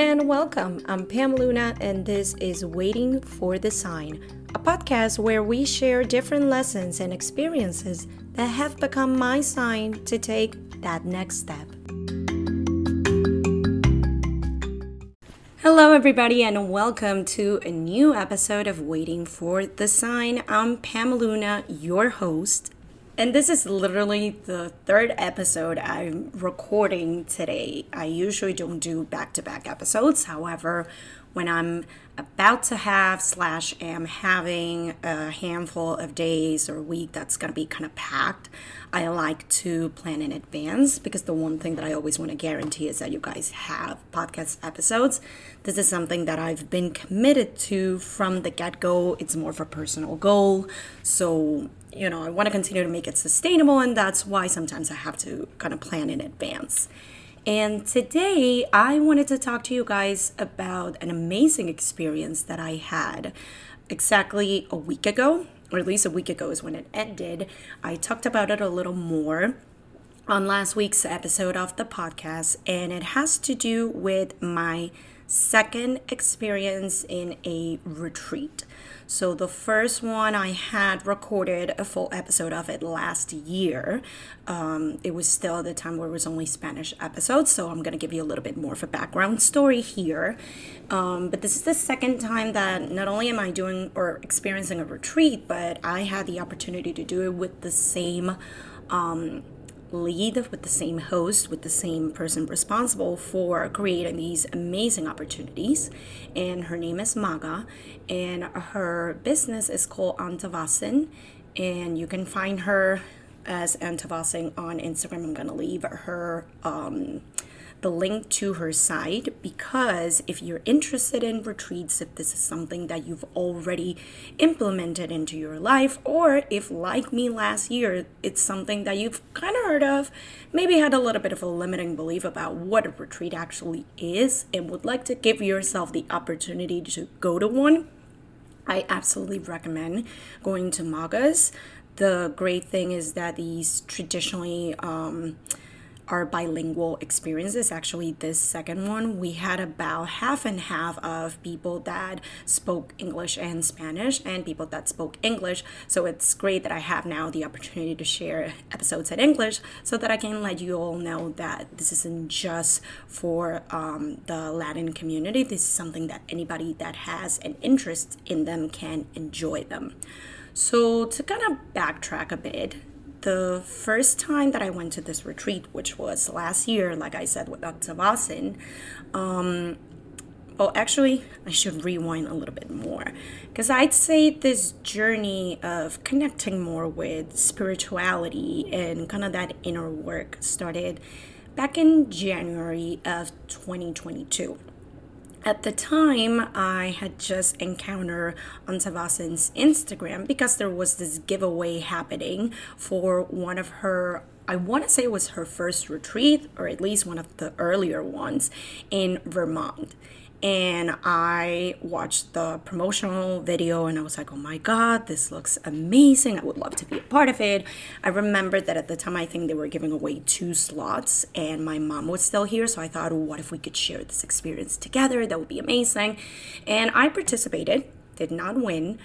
and welcome. I'm Pam Luna, and this is Waiting for the Sign, a podcast where we share different lessons and experiences that have become my sign to take that next step. Hello, everybody, and welcome to a new episode of Waiting for the Sign. I'm Pam Luna, your host, and this is literally the third episode I'm recording today. I usually don't do back to back episodes. However, when I'm about to have slash am having a handful of days or week that's going to be kind of packed i like to plan in advance because the one thing that i always want to guarantee is that you guys have podcast episodes this is something that i've been committed to from the get-go it's more of a personal goal so you know i want to continue to make it sustainable and that's why sometimes i have to kind of plan in advance and today I wanted to talk to you guys about an amazing experience that I had exactly a week ago, or at least a week ago is when it ended. I talked about it a little more on last week's episode of the podcast, and it has to do with my second experience in a retreat. So, the first one I had recorded a full episode of it last year. Um, it was still at the time where it was only Spanish episodes, so I'm going to give you a little bit more of a background story here. Um, but this is the second time that not only am I doing or experiencing a retreat, but I had the opportunity to do it with the same. Um, lead with the same host, with the same person responsible for creating these amazing opportunities. And her name is Maga, and her business is called Antevasin. And you can find her as Antevasin on Instagram. I'm going to leave her. Um, the link to her site because if you're interested in retreats, if this is something that you've already implemented into your life, or if, like me last year, it's something that you've kind of heard of, maybe had a little bit of a limiting belief about what a retreat actually is, and would like to give yourself the opportunity to go to one, I absolutely recommend going to Magas. The great thing is that these traditionally, um, our bilingual experiences. Actually, this second one, we had about half and half of people that spoke English and Spanish and people that spoke English. So it's great that I have now the opportunity to share episodes in English so that I can let you all know that this isn't just for um, the Latin community. This is something that anybody that has an interest in them can enjoy them. So, to kind of backtrack a bit, the first time that I went to this retreat, which was last year, like I said, with Antevasin, um, well, actually, I should rewind a little bit more because I'd say this journey of connecting more with spirituality and kind of that inner work started back in January of 2022 at the time, I had just encountered Antevasin's Instagram because there was this giveaway happening for one of her I want to say it was her first retreat, or at least one of the earlier ones in Vermont and I watched the promotional video and I was like, oh my God, this looks amazing. I would love to be a part of it. I remembered that at the time, I think they were giving away two slots and my mom was still here. So I thought, what if we could share this experience together? That would be amazing. And I participated, did not win,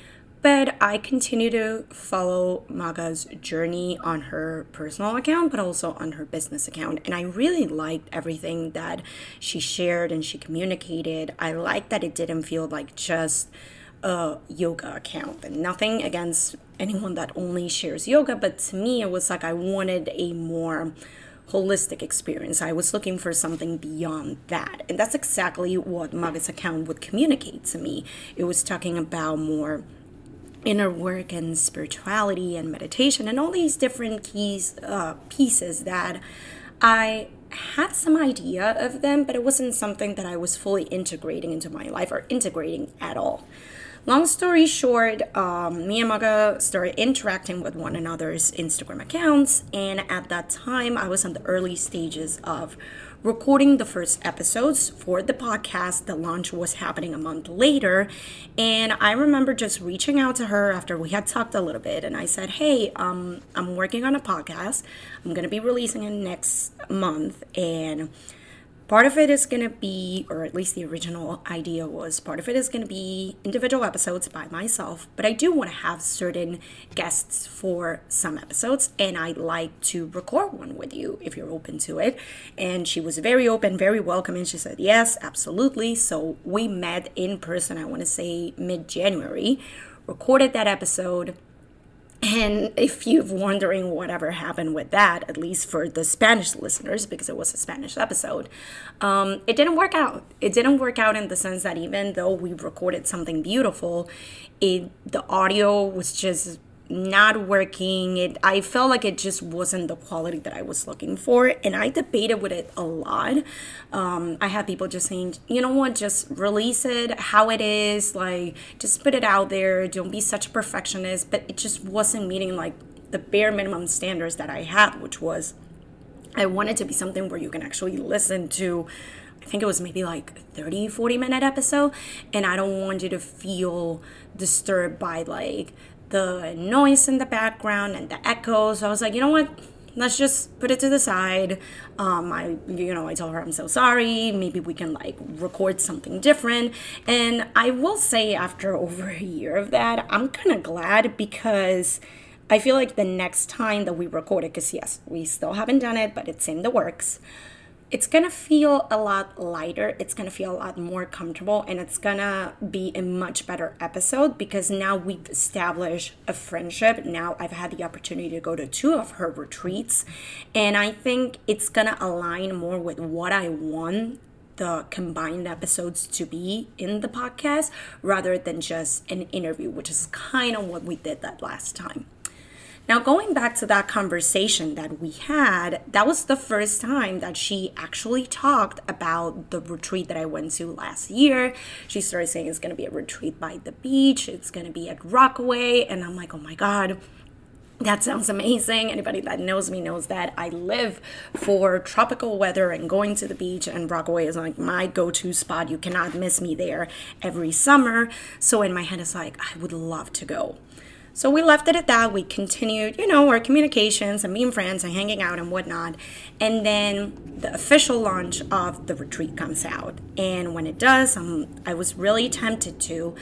I continue to follow Maga's journey on her personal account, but also on her business account. And I really liked everything that she shared and she communicated. I like that it didn't feel like just a yoga account and nothing against anyone that only shares yoga, but to me, it was like I wanted a more holistic experience. I was looking for something beyond that. And that's exactly what Maga's account would communicate to me. It was talking about more inner work and spirituality and meditation and all these different keys uh, pieces that I had some idea of them, but it wasn't something that I was fully integrating into my life or integrating at all. Long story short, um, me and Maga started interacting with one another's Instagram accounts, and at that time, I was in the early stages of recording the first episodes for the podcast. The launch was happening a month later. And I remember just reaching out to her after we had talked a little bit. And I said, Hey, um, I'm working on a podcast. I'm going to be releasing it next month. And Part of it is going to be, or at least the original idea was, part of it is going to be individual episodes by myself, but I do want to have certain guests for some episodes, and I'd like to record one with you if you're open to it. And she was very open, very welcoming. She said, Yes, absolutely. So we met in person, I want to say mid January, recorded that episode and if you're wondering whatever happened with that, at least for the Spanish listeners, because it was a Spanish episode, um, it didn't work out. It didn't work out in the sense that even though we recorded something beautiful, it the audio was just not working. It I felt like it just wasn't the quality that I was looking for, and I debated with it a lot. Um, I had people just saying, you know what, just release it how it is, like just put it out there. Don't be such a perfectionist. But it just wasn't meeting like the bare minimum standards that I had, which was I wanted to be something where you can actually listen to. I think it was maybe like 30, 40 minute episode. And I don't want you to feel disturbed by like the noise in the background and the echoes. So I was like, you know what? Let's just put it to the side. Um, I, you know, I told her I'm so sorry. Maybe we can like record something different. And I will say, after over a year of that, I'm kind of glad because I feel like the next time that we record it, because yes, we still haven't done it, but it's in the works it's gonna feel a lot lighter it's gonna feel a lot more comfortable and it's gonna be a much better episode because now we've established a friendship. Now i've had the opportunity to go to two of her retreats and i think it's gonna align more with what i want the combined episodes to be in the podcast rather than just an interview which is kind of what we did that last time now, going back to that conversation that we had, that was the first time that she actually talked about the retreat that I went to last year. She started saying it's going to be a retreat by the beach, it's going to be at Rockaway. And I'm like, oh my God, that sounds amazing. Anybody that knows me knows that I live for tropical weather and going to the beach, and Rockaway is like my go to spot. You cannot miss me there every summer. So in my head, it's like, I would love to go. So we left it at that. We continued, you know, our communications and being friends and hanging out and whatnot. And then the official launch of the retreat comes out. And when it does, um, I was really tempted to,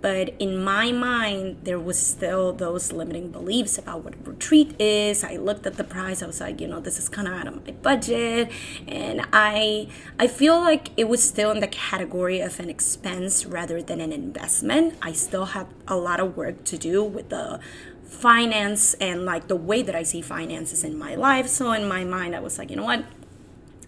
but in my mind there was still those limiting beliefs about what a retreat is. I looked at the price. I was like you know this is kind of out of my budget. And i i feel like it was still in the category of an expense rather than an investment. I still have a lot of work to do with the finance and like the way that i see finances in my life. So in my mind i was like you know what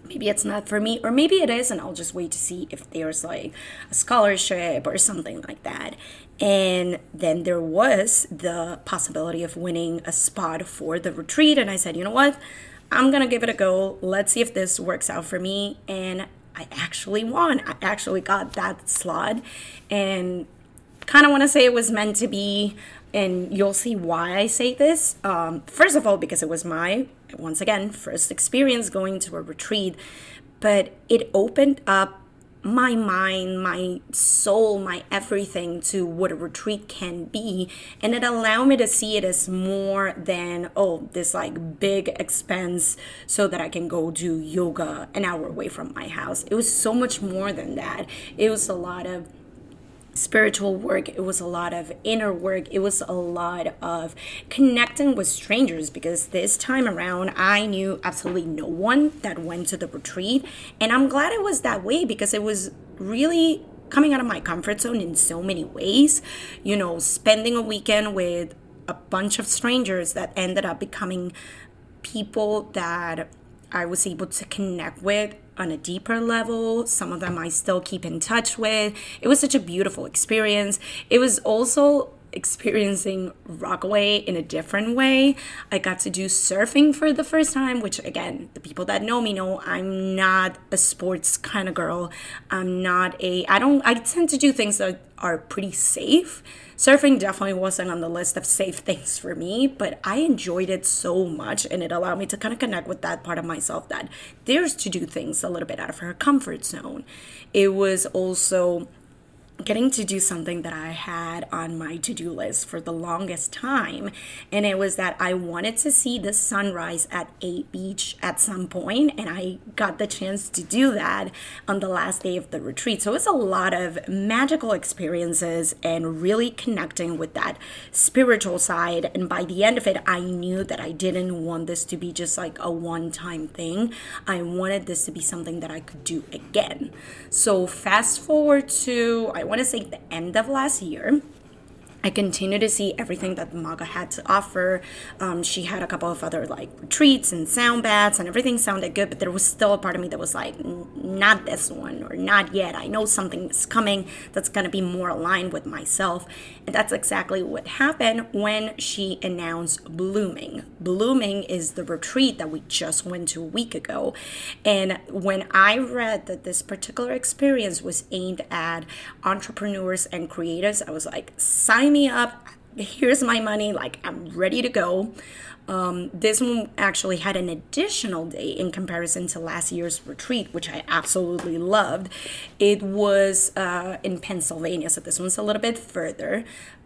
maybe it's not for me or maybe it is and i'll just wait to see if there's like a scholarship or something like that. And then there was the possibility of winning a spot for the retreat and i said you know what? I'm gonna give it a go. Let's see if this works out for me. And i actually won. I actually got that slot. And kind of want to say it was meant to be and you'll see why I say this. Um, first of all, because it was my, once again, first experience going to a retreat, but it opened up my mind, my soul, my everything to what a retreat can be. And it allowed me to see it as more than, oh, this like big expense so that I can go do yoga an hour away from my house. It was so much more than that. It was a lot of spiritual work it was a lot of inner work it was a lot of connecting with strangers because this time around i knew absolutely no one that went to the retreat and i'm glad it was that way because it was really coming out of my comfort zone in so many ways you know spending a weekend with a bunch of strangers that ended up becoming people that I was able to connect with on a deeper level. Some of them I still keep in touch with. It was such a beautiful experience. It was also experiencing Rockaway in a different way. I got to do surfing for the first time, which again, the people that know me know I'm not a sports kind of girl. I'm not a I don't I tend to do things that are pretty safe. Surfing definitely wasn't on the list of safe things for me, but I enjoyed it so much and it allowed me to kind of connect with that part of myself that dares to do things a little bit out of her comfort zone. It was also getting to do something that I had on my to do list for the longest time. And it was that I wanted to see the sunrise at a beach at some point, and I got the chance to do that on the last day of the retreat. So it was a lot of magical experiences and really connecting with that spiritual side. And by the end of it, I knew that I didn't want this to be just like a one time thing. I wanted this to be something that I could do again. So fast forward to, I want to say the end of last year. I continue to see everything that Maga had to offer. Um, she had a couple of other like retreats and sound baths, and everything sounded good, but there was still a part of me that was like, not this one or not yet. I know something is coming that's going to be more aligned with myself. And that's exactly what happened when she announced Blooming. Blooming is the retreat that we just went to a week ago. And when I read that this particular experience was aimed at entrepreneurs and creatives, I was like, sign me up. Here's my money. Like, I'm ready to go. Um, this one actually had an additional day in comparison to last year's retreat, which I absolutely loved. It was uh, in Pennsylvania, so this one's a little bit further,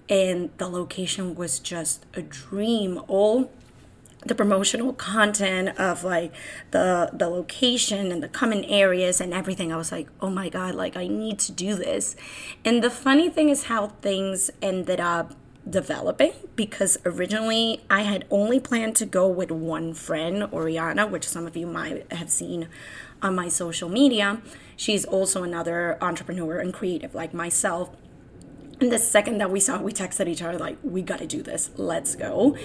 and the location was just a dream. All the promotional content of like the the location and the common areas and everything i was like oh my god like i need to do this and the funny thing is how things ended up developing because originally I had only planned to go with one friend, Oriana, which some of you might have seen on my social media. She's also another entrepreneur and creative like myself. And the second that we saw, we texted each other, like, we got to do this. Let's go.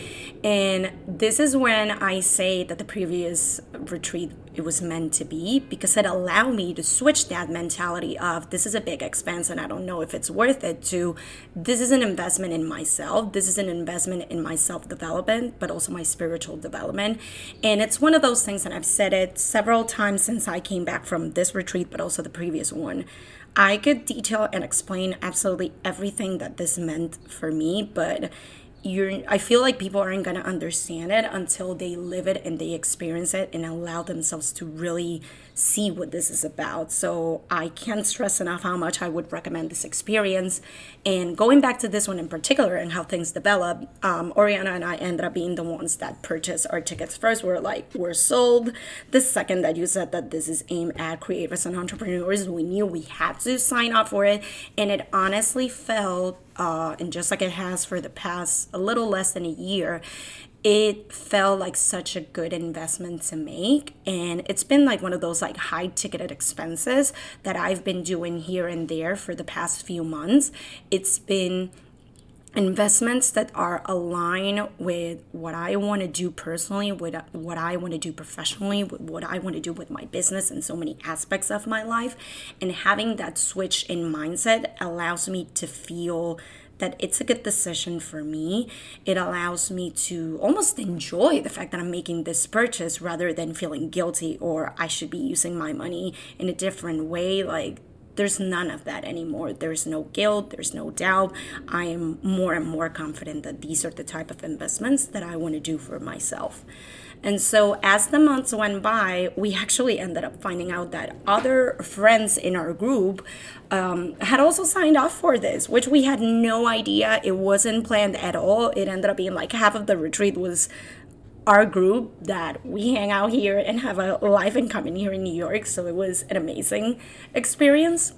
And this is when I say that the previous retreat, it was meant to be because it allowed me to switch that mentality of this is a big expense and I don't know if it's worth it to this is an investment in myself. This is an investment in my self development, but also my spiritual development. And it's one of those things that I've said it several times since I came back from this retreat, but also the previous one. I could detail and explain absolutely everything that this meant for me, but you're I feel like people aren't going to understand it until they live it and they experience it and allow themselves to really see what this is about. So I can't stress enough how much I would recommend this experience. And going back to this one in particular and how things develop, um, Oriana and I ended up being the ones that purchased our tickets first. We're like, we're sold. The second that you said that this is aimed at creators and entrepreneurs, we knew we had to sign up for it. And it honestly felt, uh, and just like it has for the past a little less than a year, it felt like such a good investment to make and it's been like one of those like high ticketed expenses that I've been doing here and there for the past few months it's been investments that are aligned with what I want to do personally, with what I want to do professionally, with what I want to do with my business and so many aspects of my life. And having that switch in mindset allows me to feel that it's a good decision for me. It allows me to almost enjoy the fact that I'm making this purchase rather than feeling guilty or I should be using my money in a different way. Like, there's none of that anymore. There's no guilt, there's no doubt. I am more and more confident that these are the type of investments that I want to do for myself. And so, as the months went by, we actually ended up finding out that other friends in our group um, had also signed up for this, which we had no idea. It wasn't planned at all. It ended up being like half of the retreat was our group that we hang out here and have a life in common here in New York. So it was an amazing experience.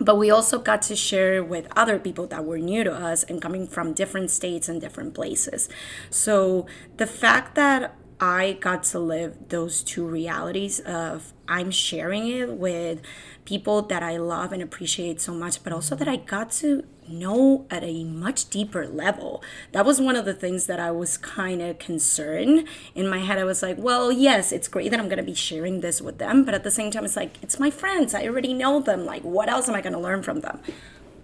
But we also got to share with other people that were new to us and coming from different states and different places. So the fact that I got to live those two realities of I'm sharing it with people that I love and appreciate so much, but also that I got to know at a much deeper level. That was one of the things that I was kind of concerned in my head. I was like, well, yes, it's great that I'm going to be sharing this with them, but at the same time, it's like, it's my friends. I already know them. Like, what else am I going to learn from them?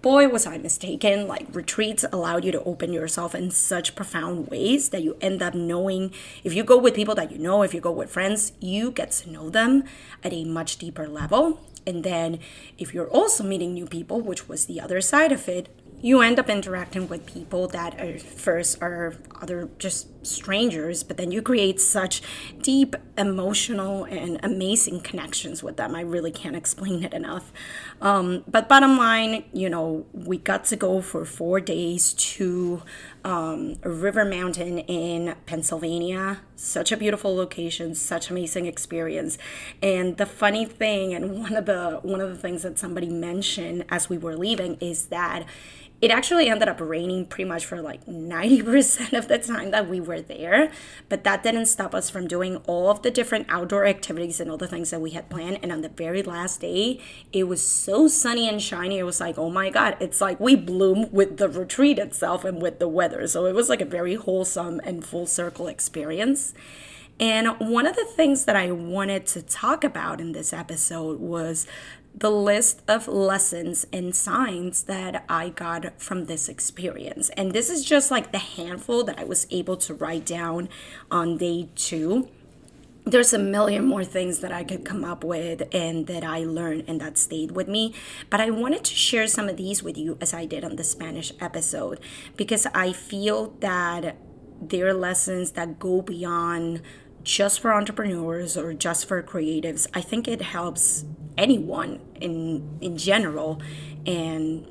Boy, was I mistaken. Like, retreats allowed you to open yourself in such profound ways that you end up knowing. If you go with people that you know, if you go with friends, you get to know them at a much deeper level. And then, if you're also meeting new people, which was the other side of it, you end up interacting with people that are first are other just strangers, but then you create such deep emotional and amazing connections with them. I really can't explain it enough. Um, but bottom line, you know, we got to go for four days to um, River Mountain in Pennsylvania. Such a beautiful location, such amazing experience. And the funny thing, and one of the one of the things that somebody mentioned as we were leaving is that it actually ended up raining pretty much for like 90% of the time that we were there. But that didn't stop us from doing all of the different outdoor activities and all the things that we had planned. And on the very last day, it was so sunny and shiny. It was like, oh my God, it's like we bloom with the retreat itself and with the weather. So it was like a very wholesome and full circle experience. And one of the things that I wanted to talk about in this episode was the list of lessons and signs that I got from this experience. And this is just like the handful that I was able to write down on day two. There's a million more things that I could come up with and that I learned and that stayed with me. But I wanted to share some of these with you as I did on the Spanish episode because I feel that they're lessons that go beyond just for entrepreneurs or just for creatives. I think it helps anyone in in general and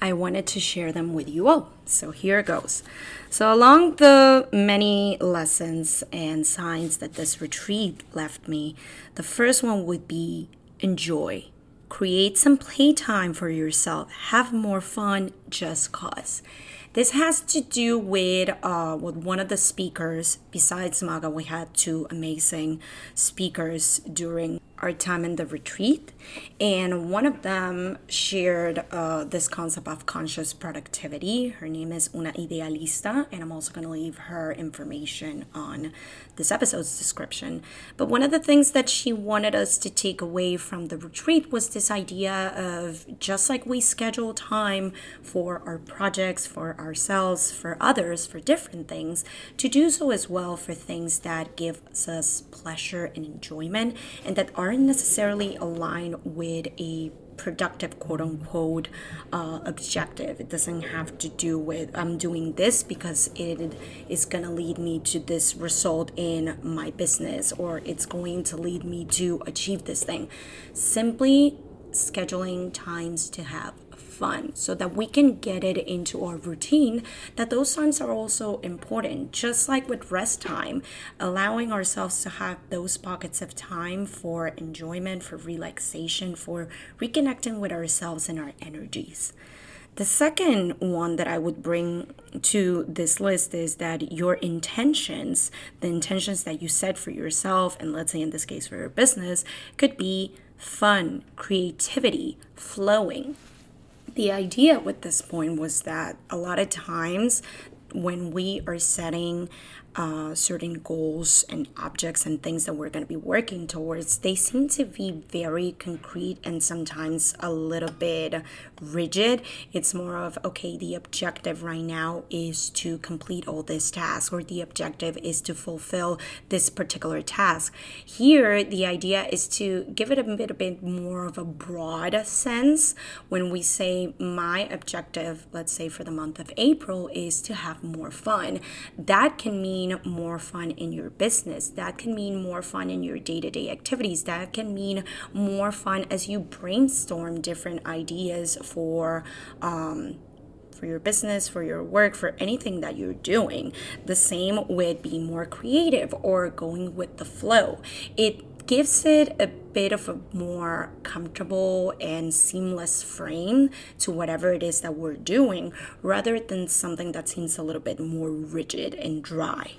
I wanted to share them with you all. So here it goes. So along the many lessons and signs that this retreat left me, the first one would be enjoy. Create some playtime for yourself. Have more fun just cause. This has to do with uh, with one of the speakers. Besides Maga, we had two amazing speakers during our time in the retreat, and one of them shared uh, this concept of conscious productivity. Her name is Una Idealista, and I'm also going to leave her information on this episode's description. But one of the things that she wanted us to take away from the retreat was this idea of just like we schedule time for our projects, for ourselves, for others, for different things, to do so as well for things that give us pleasure and enjoyment and that aren't necessarily aligned with a productive quote unquote uh, objective. It doesn't have to do with i'm doing this because it is going to lead me to this result in my business or it's going to lead me to achieve this thing. Simply scheduling times to have fun so that we can get it into our routine that those times are also important. Just like with rest time allowing ourselves to have those pockets of time for enjoyment for relaxation for reconnecting with ourselves and our energies. The second one that I would bring to this list is that your intentions, the intentions that you set for yourself, and let's say in this case for your business, could be fun, creativity, flowing, the idea with this point was that a lot of times when we are setting uh, certain goals and objects and things that we're going to be working towards, they seem to be very concrete and sometimes a little bit rigid. It's more of, okay, the objective right now is to complete all this task, or the objective is to fulfill this particular task. Here, the idea is to give it a bit, a bit more of a broad sense when we say, my objective, let's say for the month of April, is to have more fun. That can mean mean more fun in your business. That can mean more fun in your day to day activities. That can mean more fun as you brainstorm different ideas for. Um, for your business, for your work, for anything that you're doing. The same with being more creative or going with the flow. It gives it a bit of a more comfortable and seamless frame to whatever it is that we're doing rather than something that seems a little bit more rigid and dry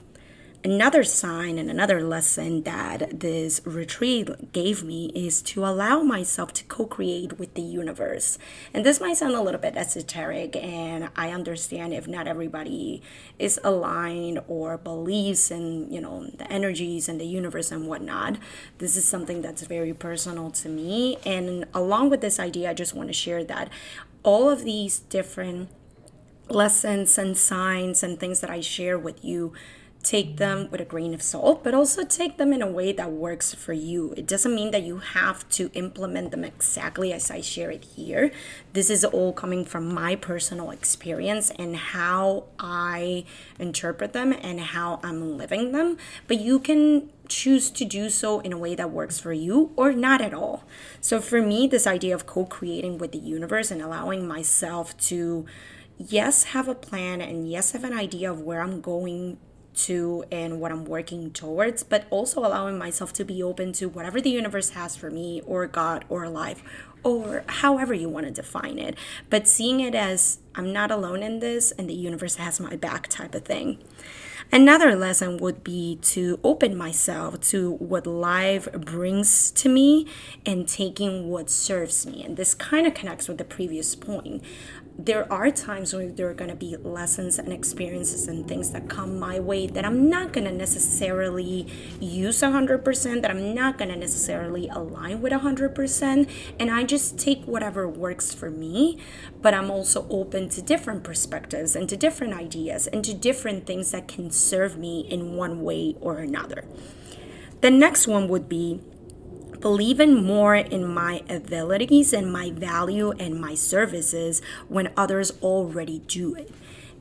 another sign and another lesson that this retreat gave me is to allow myself to co create with the universe. And this might sound a little bit esoteric, and I understand if not everybody is aligned or believes in, you know, the energies and the universe and whatnot. This is something that's very personal to me. And along with this idea, I just want to share that all of these different lessons and signs and things that I share with you take them with a grain of salt, but also take them in a way that works for you. It doesn't mean that you have to implement them exactly as I share it here. This is all coming from my personal experience and how I interpret them and how I'm living them. But you can choose to do so in a way that works for you or not at all. So for me, this idea of co creating with the universe and allowing myself to yes, have a plan and yes, have an idea of where I'm going to and what I'm working towards, but also allowing myself to be open to whatever the universe has for me or God or life or however you want to define it. But seeing it as I'm not alone in this and the universe has my back type of thing. Another lesson would be to open myself to what life brings to me and taking what serves me. And this kind of connects with the previous point there are times when there are going to be lessons and experiences and things that come my way that I'm not going to necessarily use 100%, that I'm not going to necessarily align with 100%. And I just take whatever works for me, but I'm also open to different perspectives and to different ideas and to different things that can serve me in one way or another. The next one would be believing more in my abilities and my value and my services when others already do it.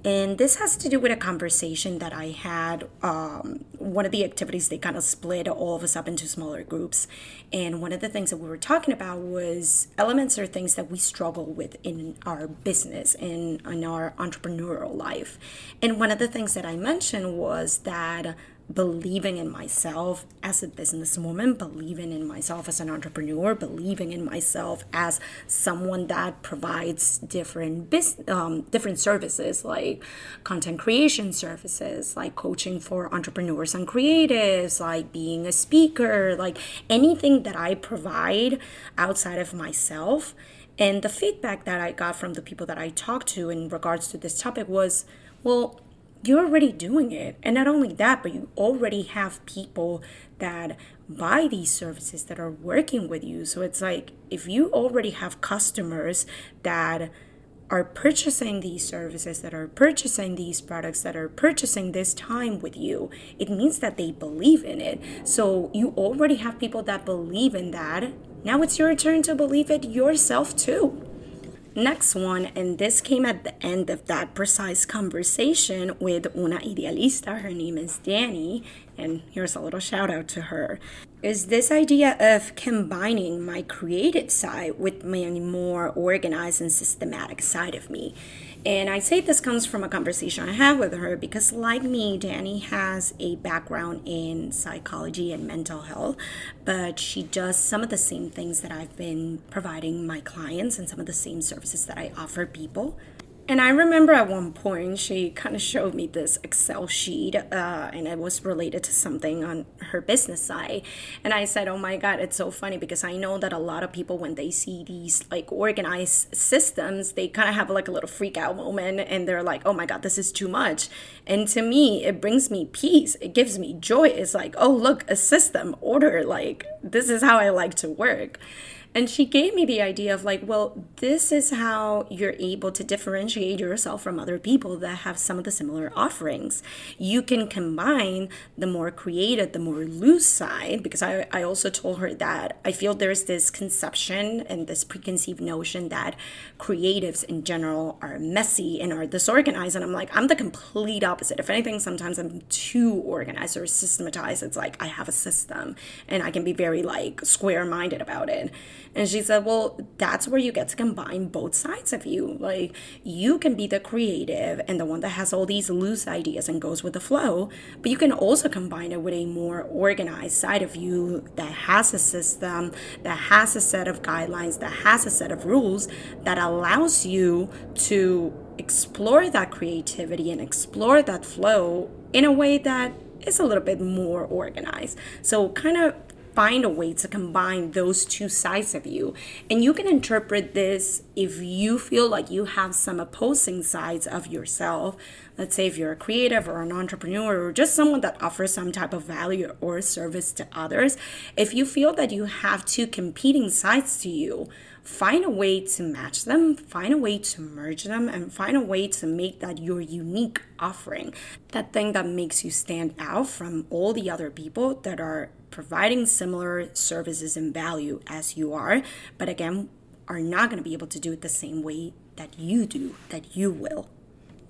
And this has to do with a conversation that I had. Um, one of the activities, they kind of split all of us up into smaller groups. And one of the things that we were talking about was elements or things that we struggle with in our business, in, in our entrepreneurial life. And one of the things that I mentioned was that believing in myself as a businesswoman, believing in myself as an entrepreneur, believing in myself as someone that provides different business, um, different services like content creation services, like coaching for entrepreneurs and creatives, like being a speaker, like anything that I provide outside of myself. And the feedback that I got from the people that I talked to in regards to this topic was, well, you're already doing it. And not only that, but you already have people that buy these services that are working with you. So it's like if you already have customers that are purchasing these services, that are purchasing these products, that are purchasing this time with you, it means that they believe in it. So you already have people that believe in that. Now it's your turn to believe it yourself too. Next one, and this came at the end of that precise conversation with una idealista. Her name is Danny, and here's a little shout out to her. Is this idea of combining my creative side with my more organized and systematic side of me. And I say this comes from a conversation I had with her because, like me, Danny has a background in psychology and mental health, but she does some of the same things that I've been providing my clients and some of the same services that I offer people. And I remember at one point she kind of showed me this Excel sheet, uh, and it was related to something on her business side. And I said, "Oh my God, it's so funny because I know that a lot of people when they see these like organized systems, they kind of have like a little freak out moment, and they're like, "Oh my God, this is too much." And to me, it brings me peace. It gives me joy. It's like, "Oh look, a system, order. Like this is how I like to work." And she gave me the idea of like, well, this is how you're able to differentiate yourself from other people that have some of the similar offerings. You can combine the more creative, the more loose side, because I, I also told her that I feel there's this conception and this preconceived notion that creatives in general are messy and are disorganized. And I'm like, I'm the complete opposite. If anything, sometimes I'm too organized or systematized. It's like I have a system and I can be very like square minded about it. And she said, Well, that's where you get to combine both sides of you. Like, you can be the creative and the one that has all these loose ideas and goes with the flow, but you can also combine it with a more organized side of you that has a system, that has a set of guidelines, that has a set of rules that allows you to explore that creativity and explore that flow in a way that is a little bit more organized. So, kind of find a way to combine those two sides of you. And you can interpret this if you feel like you have some opposing sides of yourself. Let's say if you're a creative or an entrepreneur or just someone that offers some type of value or service to others, if you feel that you have two competing sides to you, find a way to match them, find a way to merge them, and find a way to make that your unique offering. That thing that makes you stand out from all the other people that are providing similar services and value as you are, but again, are not going to be able to do it the same way that you do, that you will.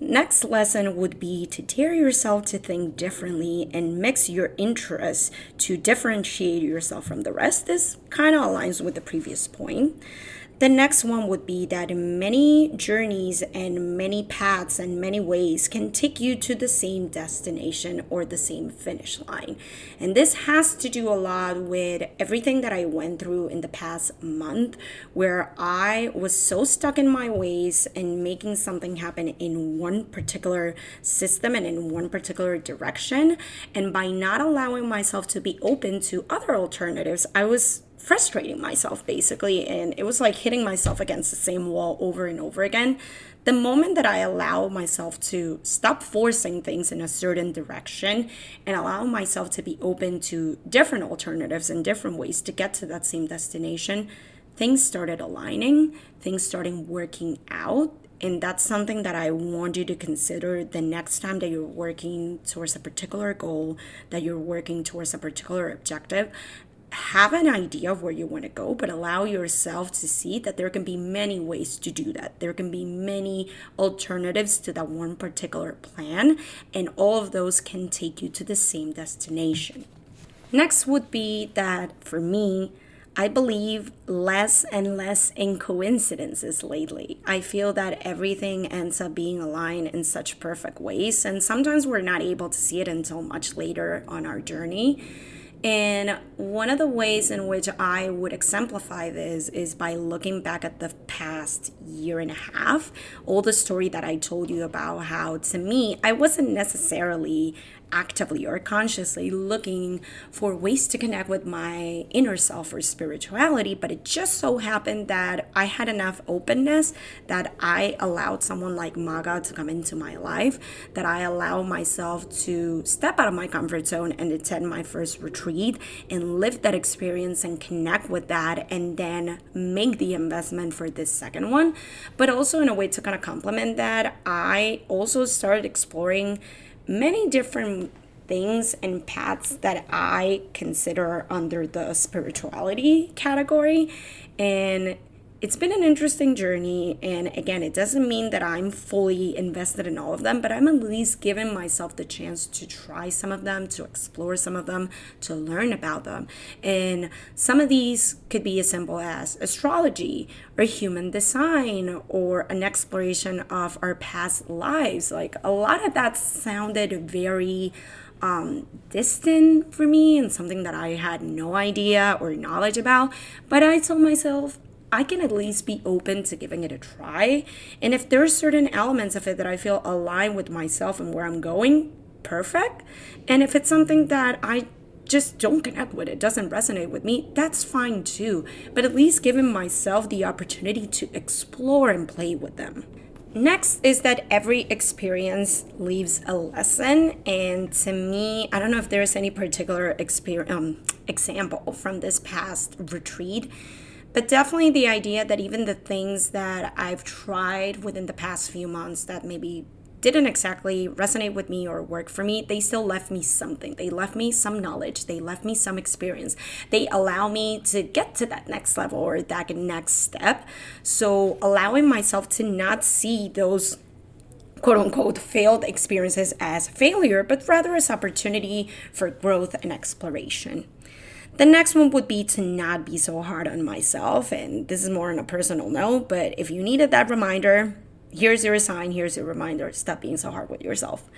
Next lesson would be to dare yourself to think differently and mix your interests to differentiate yourself from the rest. This kind of aligns with the previous point. The next one would be that many journeys and many paths and many ways can take you to the same destination or the same finish line. And this has to do a lot with everything that I went through in the past month, where I was so stuck in my ways and making something happen in one particular system and in one particular direction. And by not allowing myself to be open to other alternatives, I was frustrating myself basically and it was like hitting myself against the same wall over and over again. The moment that i allow myself to stop forcing things in a certain direction and allow myself to be open to different alternatives and different ways to get to that same destination things started aligning things started working out and that's something that I want you to consider the next time that you're working towards a particular goal, that you're working towards a particular objective have an idea of where you want to go, but allow yourself to see that there can be many ways to do that. There can be many alternatives to that one particular plan, and all of those can take you to the same destination. Next would be that for me, I believe less and less in coincidences lately. I feel that everything ends up being aligned in such perfect ways, and sometimes we're not able to see it until much later on our journey. And one of the ways in which I would exemplify this is by looking back at the past year and a half, all the story that I told you about how to me, I wasn't necessarily actively or consciously looking for ways to connect with my inner self or spirituality, but it just so happened that I had enough openness that I allowed someone like Maga to come into my life, that I allowed myself to step out of my comfort zone and attend my first retreat and live that experience and connect with that and then make the investment for this second one. But also in a way to kind of complement that, I also started exploring many different things and paths that I consider under the spirituality category. And it's been an interesting journey. And again, it doesn't mean that I'm fully invested in all of them, but I'm at least giving myself the chance to try some of them, to explore some of them, to learn about them. And some of these could be as simple as astrology or human design or an exploration of our past lives. Like a lot of that sounded very um, distant for me and something that I had no idea or knowledge about. But I told myself, I can at least be open to giving it a try. And if there's certain elements of it that I feel align with myself and where I'm going, perfect. And if it's something that I just don't connect with it, doesn't resonate with me, that's fine too. But at least giving myself the opportunity to explore and play with them. Next is that every experience leaves a lesson. And to me, I don't know if there's any particular um, example from this past retreat but definitely the idea that even the things that I've tried within the past few months that maybe didn't exactly resonate with me or work for me, they still left me something. They left me some knowledge. They left me some experience. They allow me to get to that next level or that next step. So allowing myself to not see those quote unquote failed experiences as failure, but rather as opportunity for growth and exploration. The next one would be to not be so hard on myself. And this is more on a personal note, but if you needed that reminder, here's your sign, here's your reminder. Stop being so hard with yourself.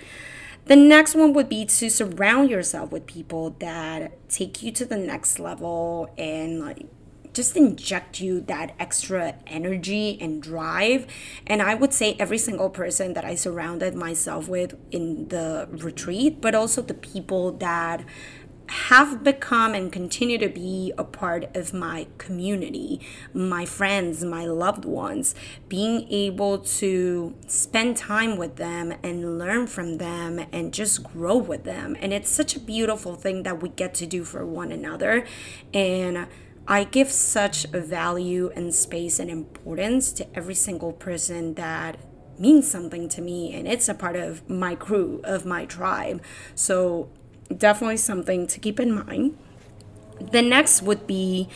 The next one would be to surround yourself with people that take you to the next level and like just inject you that extra energy and drive. And I would say every single person that I surrounded myself with in the retreat, but also the people that have become and continue to be a part of my community, my friends, my loved ones, being able to spend time with them and learn from them and just grow with them. And it's such a beautiful thing that we get to do for one another. And I give such value and space and importance to every single person that means something to me and it's a part of my crew, of my tribe. So definitely something to keep in mind. The next would be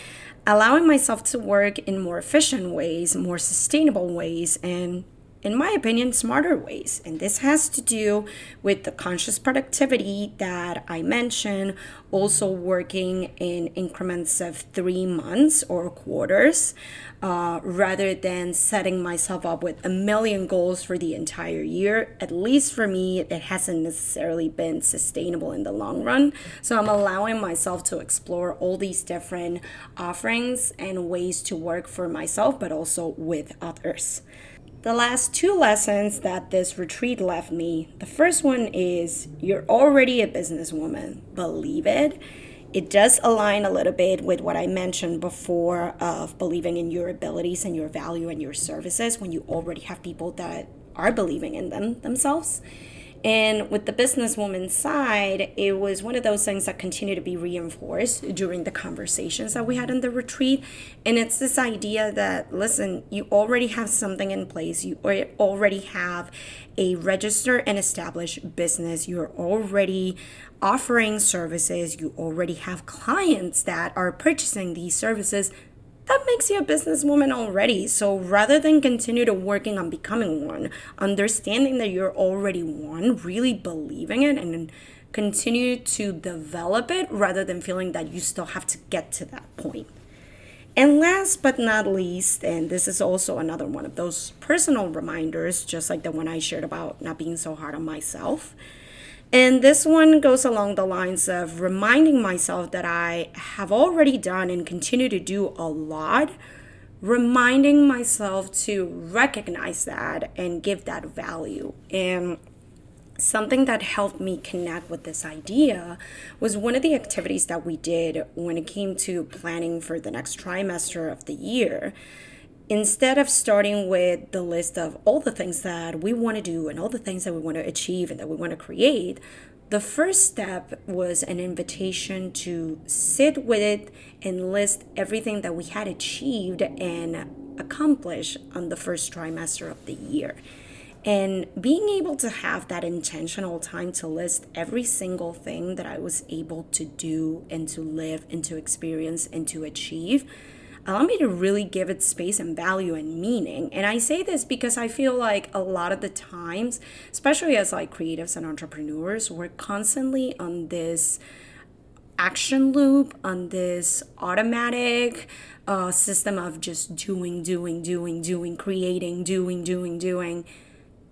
allowing myself to work in more efficient ways, more sustainable ways, and in my opinion, smarter ways. And this has to do with the conscious productivity that I mentioned, also working in increments of three months or quarters, uh, rather than setting myself up with a million goals for the entire year. At least for me, it hasn't necessarily been sustainable in the long run. So I'm allowing myself to explore all these different offerings and ways to work for myself, but also with others the last two lessons that this retreat left me the first one is you're already a businesswoman, believe it. It does align a little bit with what I mentioned before of believing in your abilities and your value and your services when you already have people that are believing in them themselves. And with the businesswoman side, it was one of those things that continue to be reinforced during the conversations that we had in the retreat. And it's this idea that, listen, you already have something in place, you already have a registered and established business, you're already offering services, you already have clients that are purchasing these services that makes you a businesswoman already. So rather than continue to working on becoming one, understanding that you're already one, really believing it and continue to develop it rather than feeling that you still have to get to that point. And last but not least, and this is also another one of those personal reminders, just like the one I shared about not being so hard on myself and this one goes along the lines of reminding myself that I have already done and continue to do a lot, reminding myself to recognize that and give that value. And something that helped me connect with this idea was one of the activities that we did when it came to planning for the next trimester of the year instead of starting with the list of all the things that we want to do and all the things that we want to achieve and that we want to create, the first step was an invitation to sit with it and list everything that we had achieved and accomplished on the first trimester of the year. And being able to have that intentional time to list every single thing that I was able to do and to live and to experience and to achieve allow me to really give it space and value and meaning. And I say this because I feel like a lot of the times, especially as like creatives and entrepreneurs, we're constantly on this action loop, on this automatic uh, system of just doing, doing, doing, doing, creating, doing, doing, doing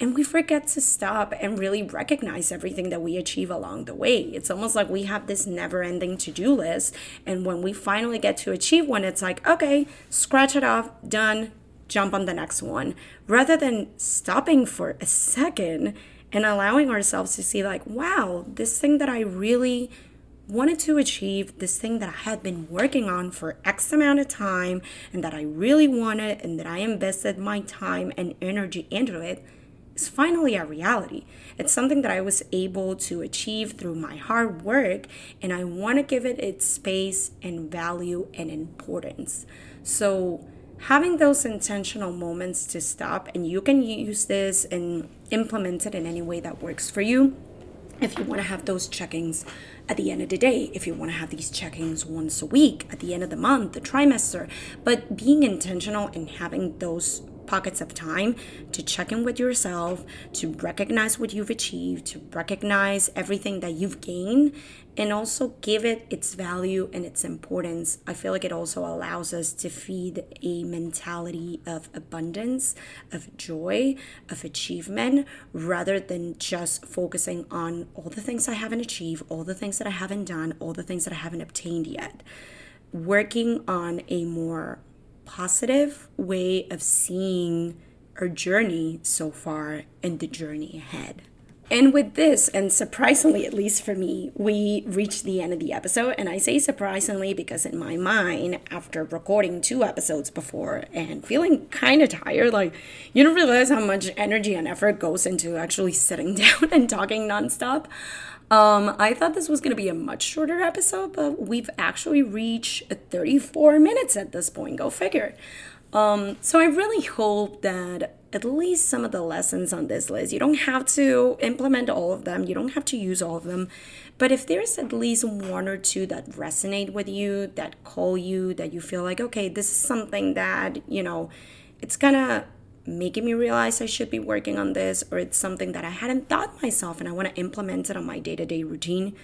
and we forget to stop and really recognize everything that we achieve along the way. It's almost like we have this never ending to do list. And when we finally get to achieve one, it's like, okay, scratch it off, done, jump on the next one. Rather than stopping for a second and allowing ourselves to see, like, wow, this thing that I really wanted to achieve, this thing that I had been working on for X amount of time and that I really wanted and that I invested my time and energy into it is finally a reality. It's something that I was able to achieve through my hard work, and I want to give it its space and value and importance. So, having those intentional moments to stop, and you can use this and implement it in any way that works for you. If you want to have those check-ins at the end of the day, if you want to have these check-ins once a week, at the end of the month, the trimester, but being intentional and having those pockets of time to check in with yourself, to recognize what you've achieved, to recognize everything that you've gained, and also give it its value and its importance. I feel like it also allows us to feed a mentality of abundance, of joy, of achievement, rather than just focusing on all the things I haven't achieved, all the things that I haven't done, all the things that I haven't obtained yet. Working on a more positive way of seeing our journey so far and the journey ahead. And with this, and surprisingly, at least for me, we reached the end of the episode. And I say surprisingly because in my mind, after recording two episodes before and feeling kind of tired, like you don't realize how much energy and effort goes into actually sitting down and talking nonstop. Um, I thought this was going to be a much shorter episode, but we've actually reached 34 minutes at this point. Go figure. Um, so I really hope that at least some of the lessons on this list, you don't have to implement all of them, you don't have to use all of them, but if there's at least one or two that resonate with you, that call you, that you feel like, okay, this is something that, you know, it's gonna making me realize I should be working on this, or it's something that I hadn't thought myself and I want to implement it on my day to day routine,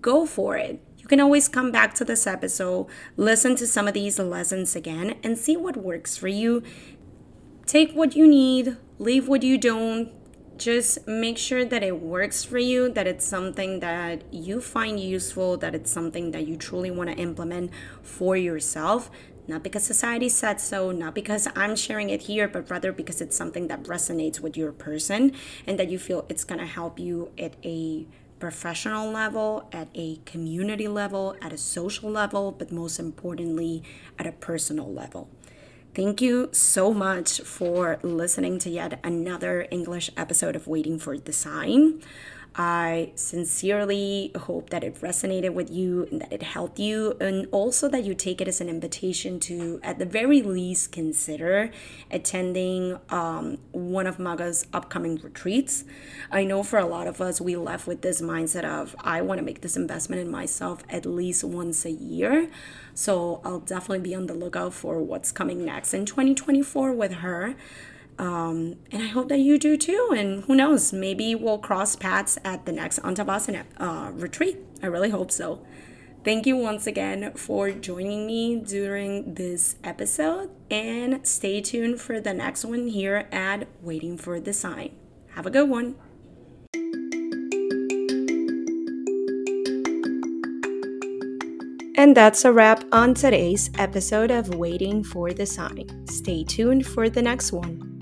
go for it. You can always come back to this episode, listen to some of these lessons again, and see what works for you. Take what you need, leave what you don't. Just make sure that it works for you, that it's something that you find useful, that it's something that you truly want to implement for yourself. Not because society said so, not because I'm sharing it here, but rather because it's something that resonates with your person and that you feel it's going to help you at a professional level, at a community level, at a social level, but most importantly, at a personal level. Thank you so much for listening to yet another English episode of Waiting for the Sign. I sincerely hope that it resonated with you and that it helped you, and also that you take it as an invitation to, at the very least, consider attending um, one of Maga's upcoming retreats. I know for a lot of us, we left with this mindset of, I want to make this investment in myself at least once a year. So I'll definitely be on the lookout for what's coming next in 2024 with her. Um, and I hope that you do too. And who knows, maybe we'll cross paths at the next Antevasin uh, retreat. I really hope so. Thank you once again for joining me during this episode. And stay tuned for the next one here at Waiting for the Sign. Have a good one. And that's a wrap on today's episode of Waiting for the Sign. Stay tuned for the next one.